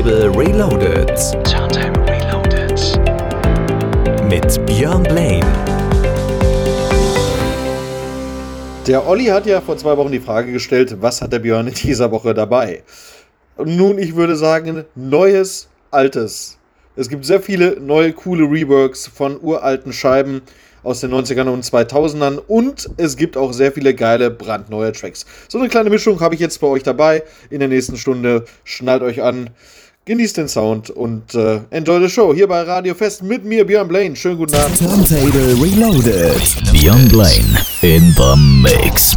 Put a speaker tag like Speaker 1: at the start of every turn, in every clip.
Speaker 1: Turntable Reloaded. Turntable Reloaded. Mit Björn Blaine.
Speaker 2: Der Olli hat ja vor zwei Wochen die Frage gestellt, was hat der Björn in dieser Woche dabei? Nun, ich würde sagen, Neues, Altes. Es gibt sehr viele neue, coole Reworks von uralten Scheiben aus den 90ern und 2000ern und es gibt auch sehr viele geile, brandneue Tracks. So eine kleine Mischung habe ich jetzt bei euch dabei. In der nächsten Stunde schnallt euch an, genießt den Sound und äh, enjoy the show hier bei Radio Fest mit mir, Björn Blaine. Schönen guten Abend.
Speaker 1: Turntable Reloaded. Björn Blaine in the Mix.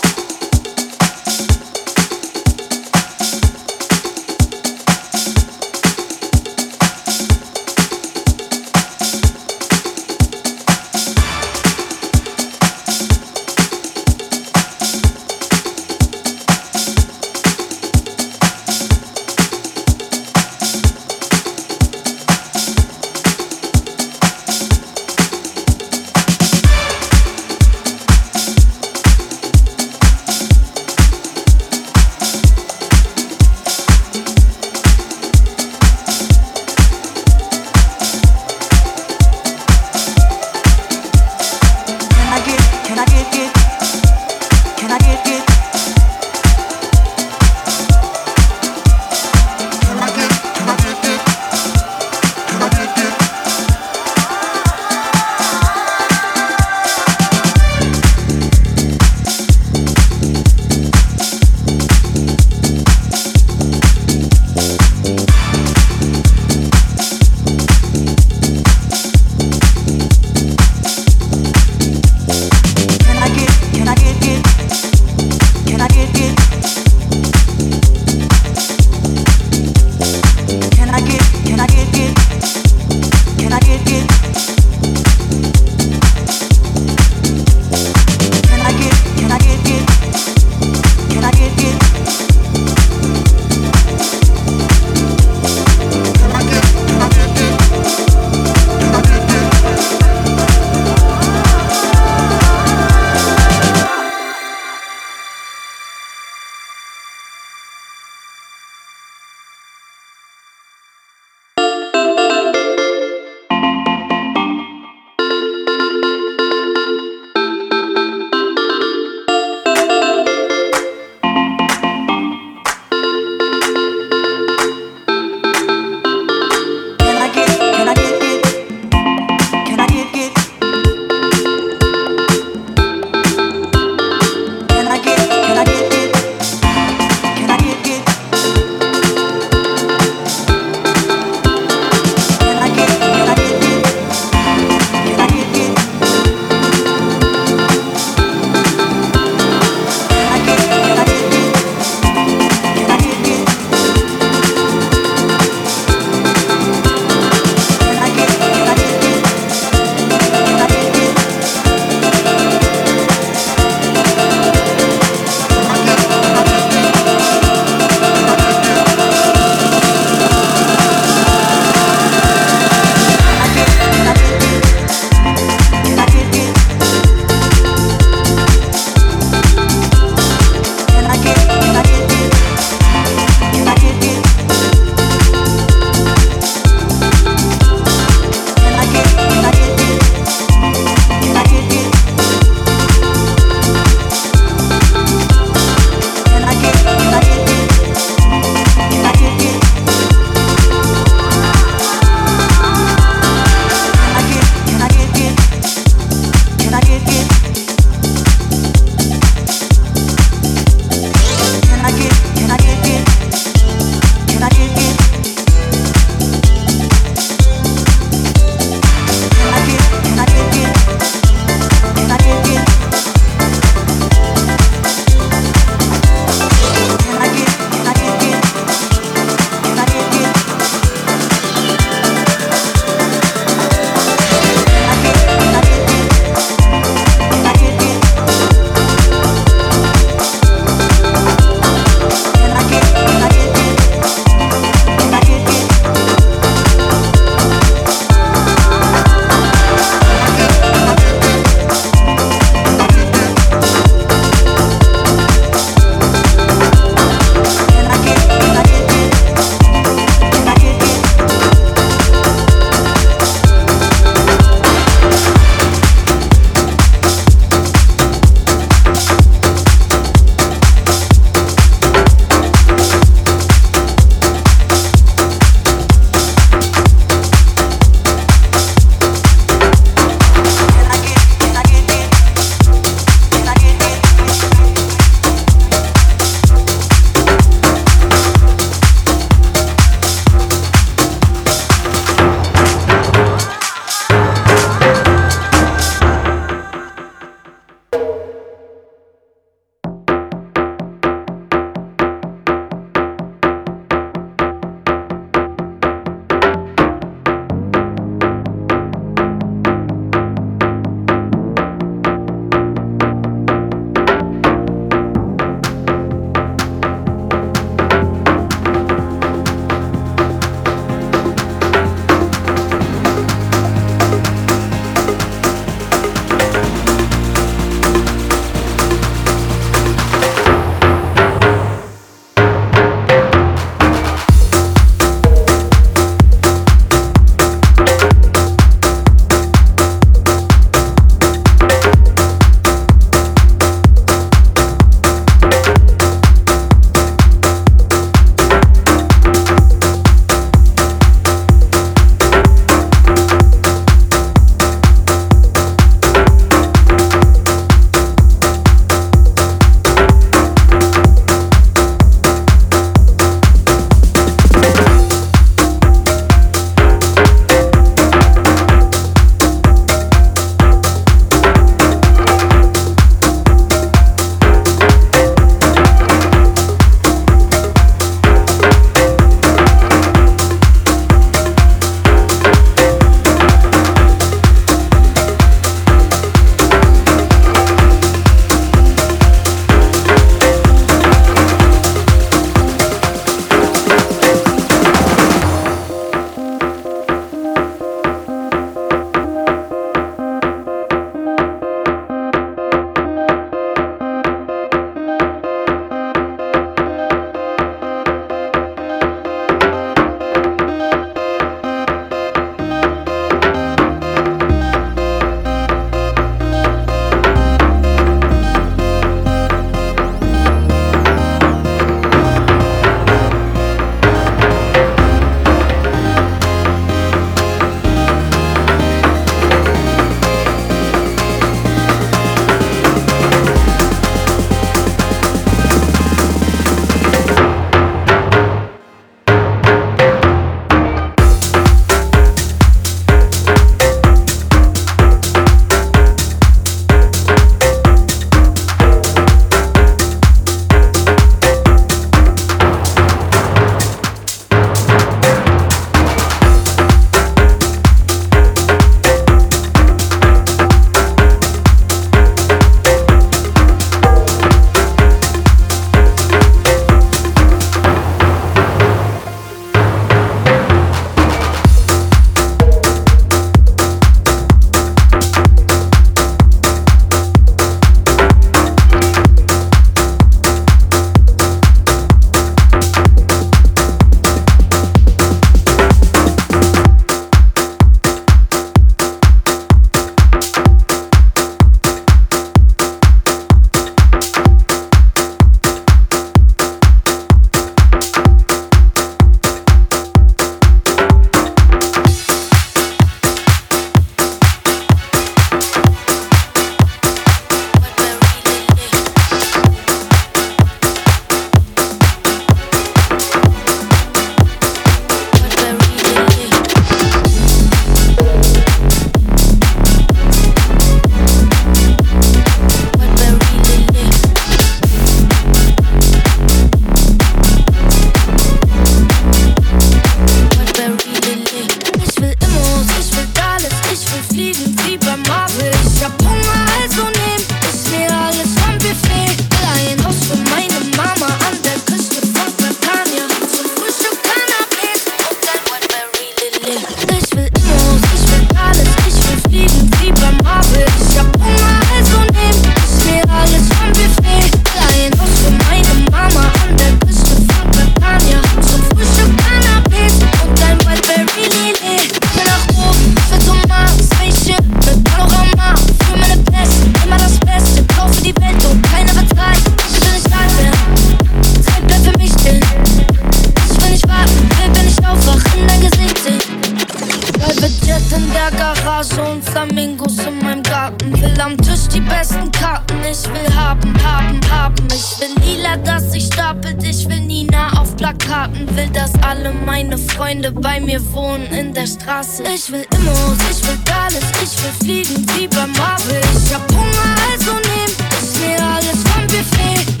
Speaker 3: bei mir wohnen in der Straße. Ich will Immos, ich will alles, ich will fliegen wie bei Marvel. Ich hab Hunger, also nehm ich mir alles vom Buffet.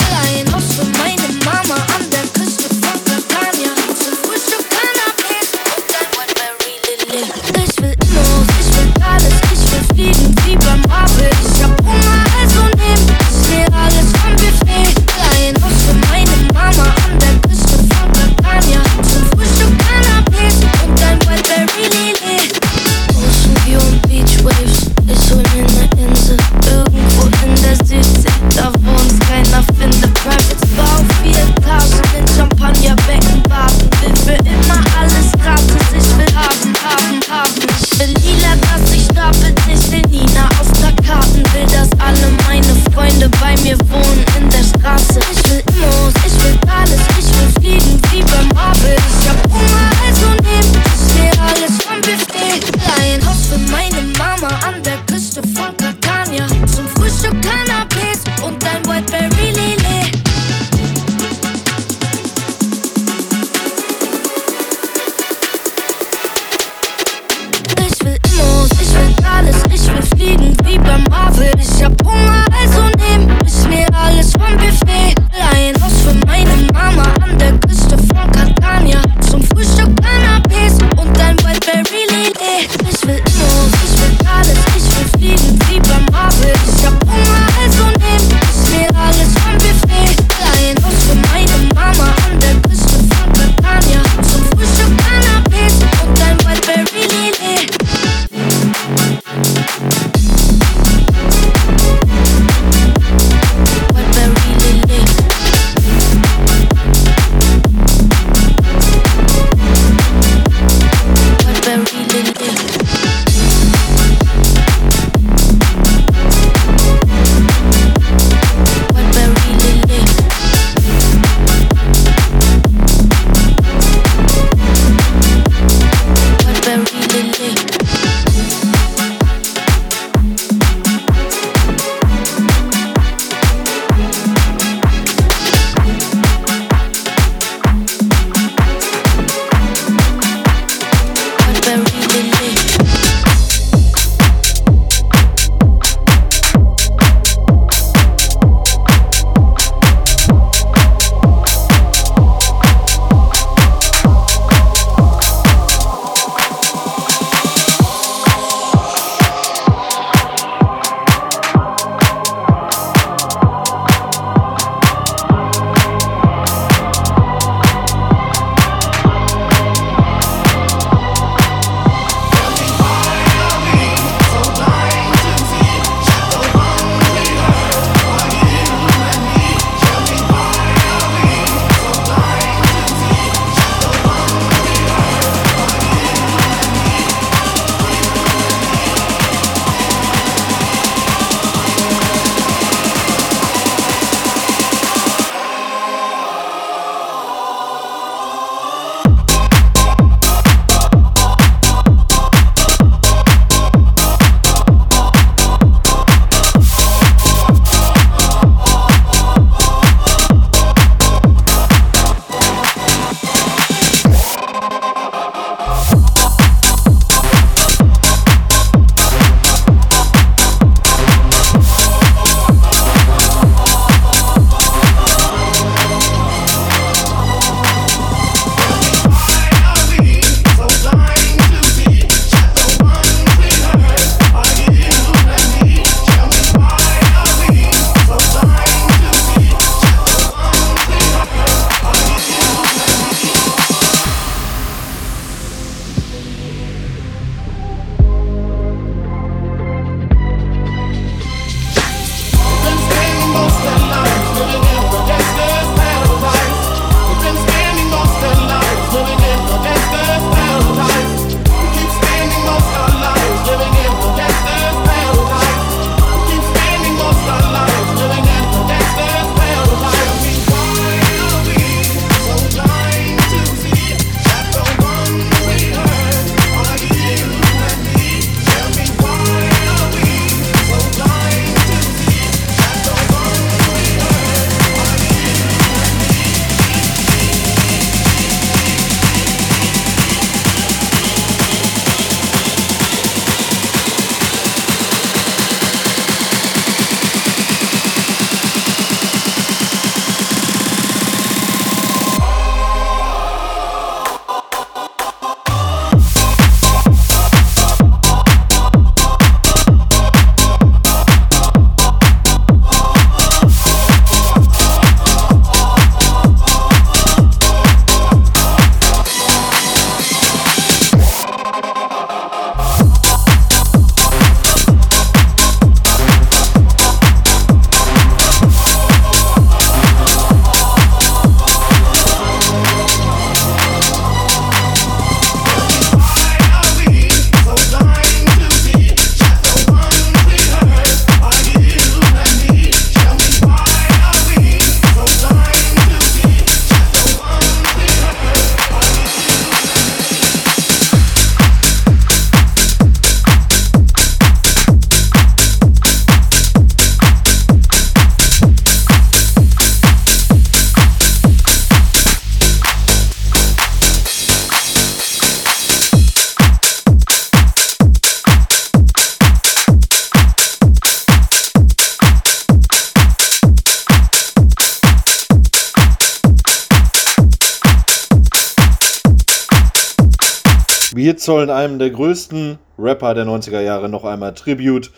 Speaker 2: Wir zollen einem der größten Rapper der 90er Jahre noch einmal Tribute.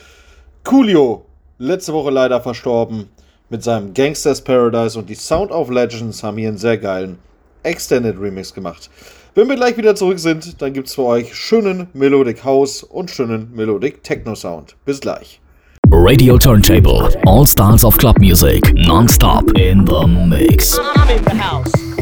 Speaker 2: Coolio, letzte Woche leider verstorben, mit seinem Gangsters Paradise und die Sound of Legends haben hier einen sehr geilen Extended Remix gemacht. Wenn wir gleich wieder zurück sind, dann gibt es für euch schönen Melodic House und schönen Melodic Techno Sound. Bis gleich.
Speaker 1: Radio Turntable. All styles of club music. Non-stop in the mix.
Speaker 4: I'm in the house.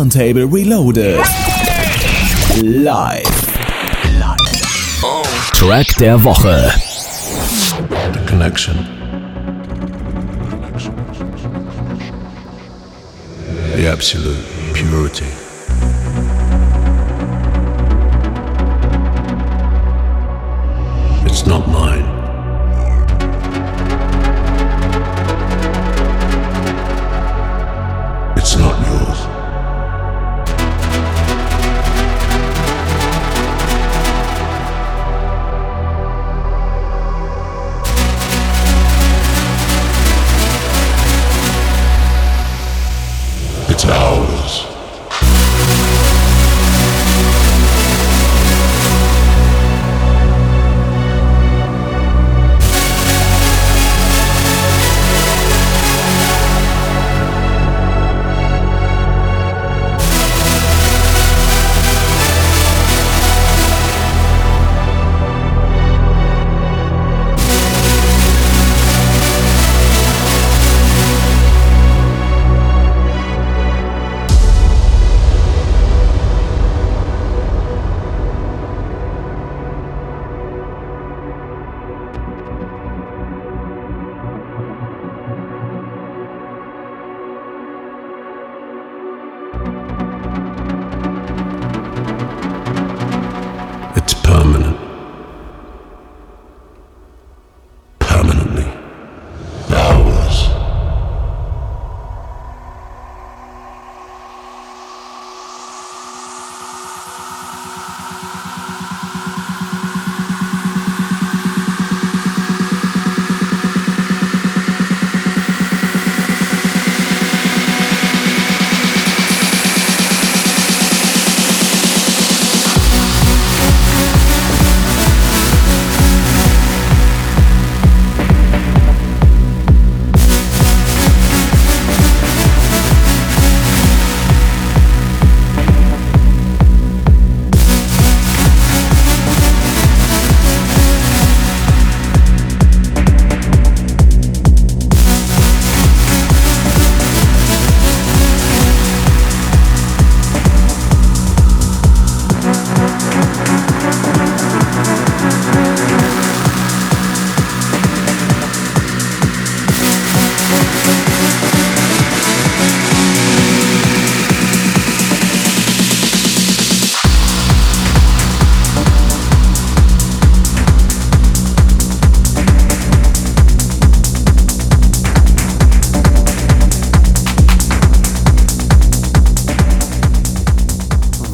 Speaker 1: Turntable Reloaded.
Speaker 5: Live.
Speaker 1: Track der Woche.
Speaker 6: The connection. The absolute purity.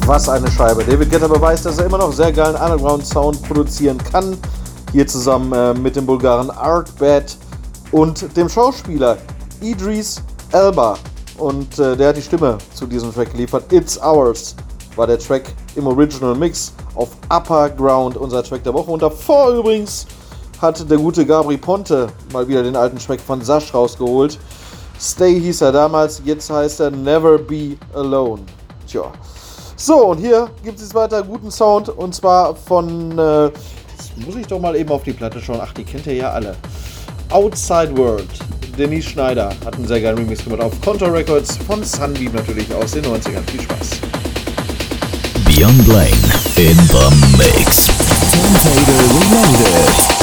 Speaker 2: Was eine Scheibe. David Guetta beweist, dass er immer noch sehr geilen Underground-Sound produzieren kann. Hier zusammen äh, mit dem Bulgaren Artbat und dem Schauspieler Idris Elba. Und äh, der hat die Stimme zu diesem Track geliefert. It's Ours war der Track im Original Mix auf Upper Ground, unser Track der Woche. Und davor übrigens hat der gute Gabri Ponte mal wieder den alten Track von Sash rausgeholt. Stay hieß er damals, jetzt heißt er Never Be Alone. Tja. So, und hier gibt es weiter guten Sound und zwar von. Äh, jetzt muss ich doch mal eben auf die Platte schauen. Ach, die kennt ihr ja alle. Outside World. Denise Schneider hat einen sehr geilen Remix gemacht auf Contour Records von Sunbeam natürlich aus den 90ern. Viel Spaß.
Speaker 1: Beyond Blaine in the Mix.
Speaker 5: Turntable Reloaded.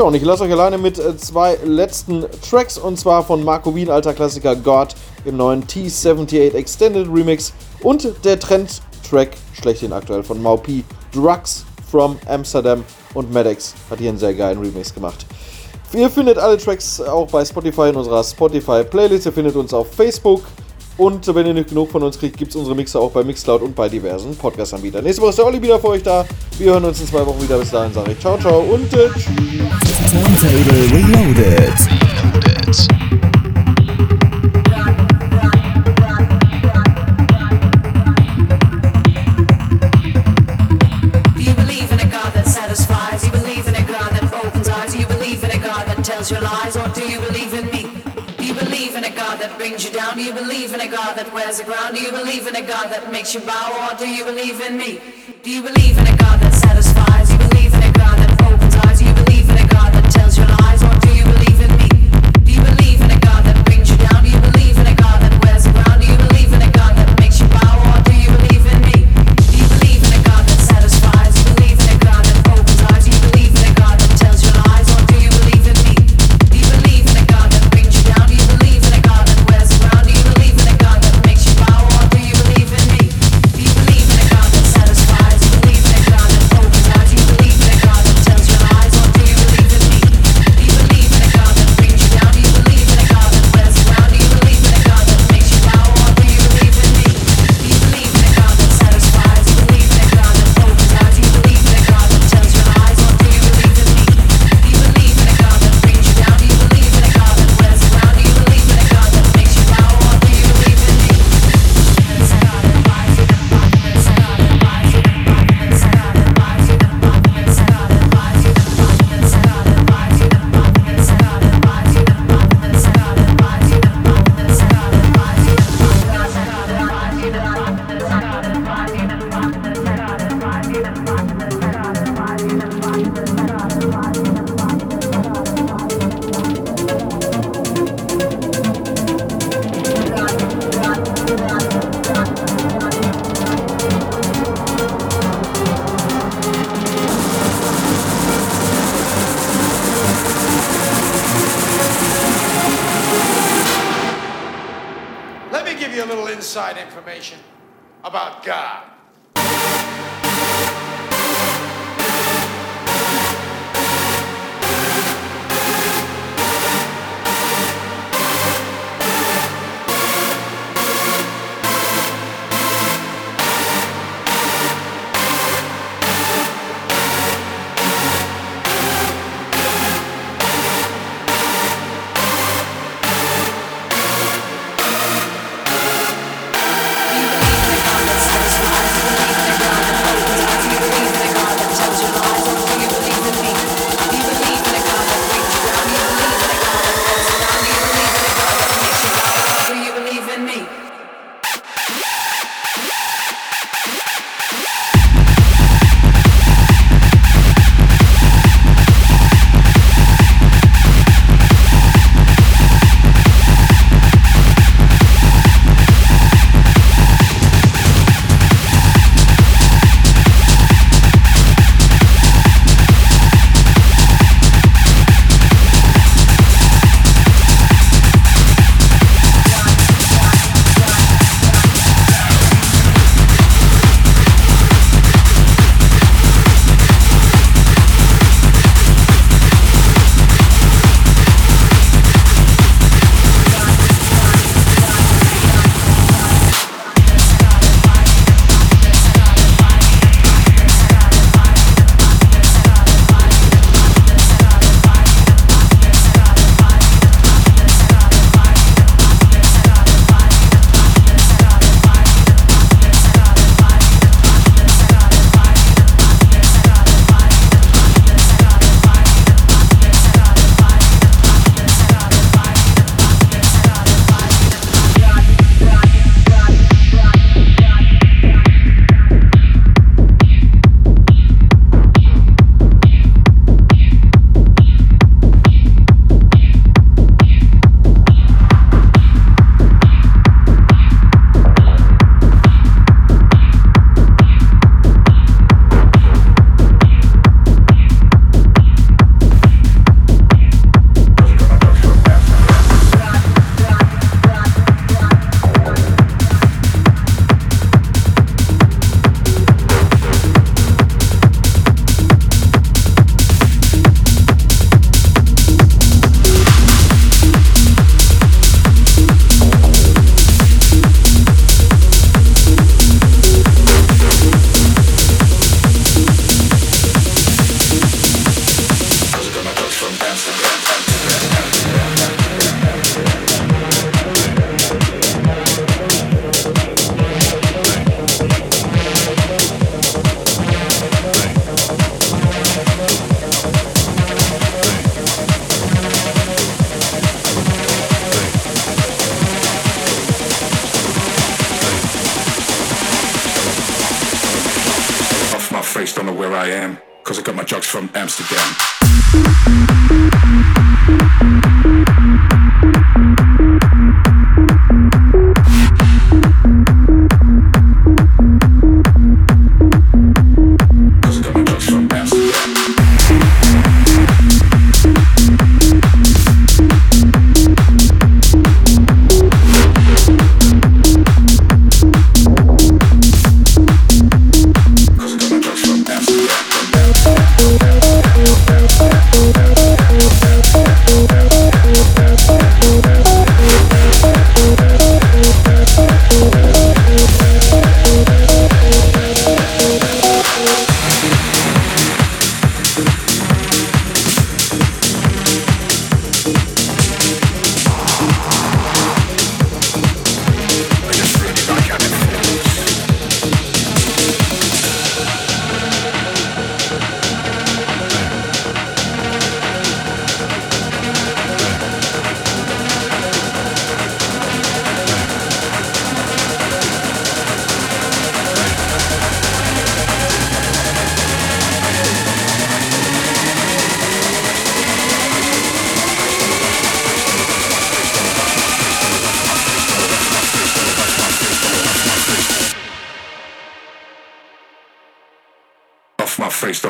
Speaker 2: Ja, und ich lasse euch alleine mit äh, zwei letzten Tracks und zwar von Marco Wien, alter Klassiker God im neuen T78 Extended Remix und der Trend-Track schlechthin aktuell von Maupi Drugs from Amsterdam und Maddox hat hier einen sehr geilen Remix gemacht. Ihr findet alle Tracks auch bei Spotify in unserer Spotify-Playlist. Ihr findet uns auf Facebook. Und wenn ihr nicht genug von uns kriegt, gibt es unsere Mixer auch bei Mixcloud und bei diversen Podcast-Anbietern. Nächste Woche ist der Olli wieder für euch da. Wir hören uns in zwei Wochen wieder. Bis dahin sage ich ciao, ciao und äh, tschüss.
Speaker 7: Bow? Or do you believe in me? Do you believe in a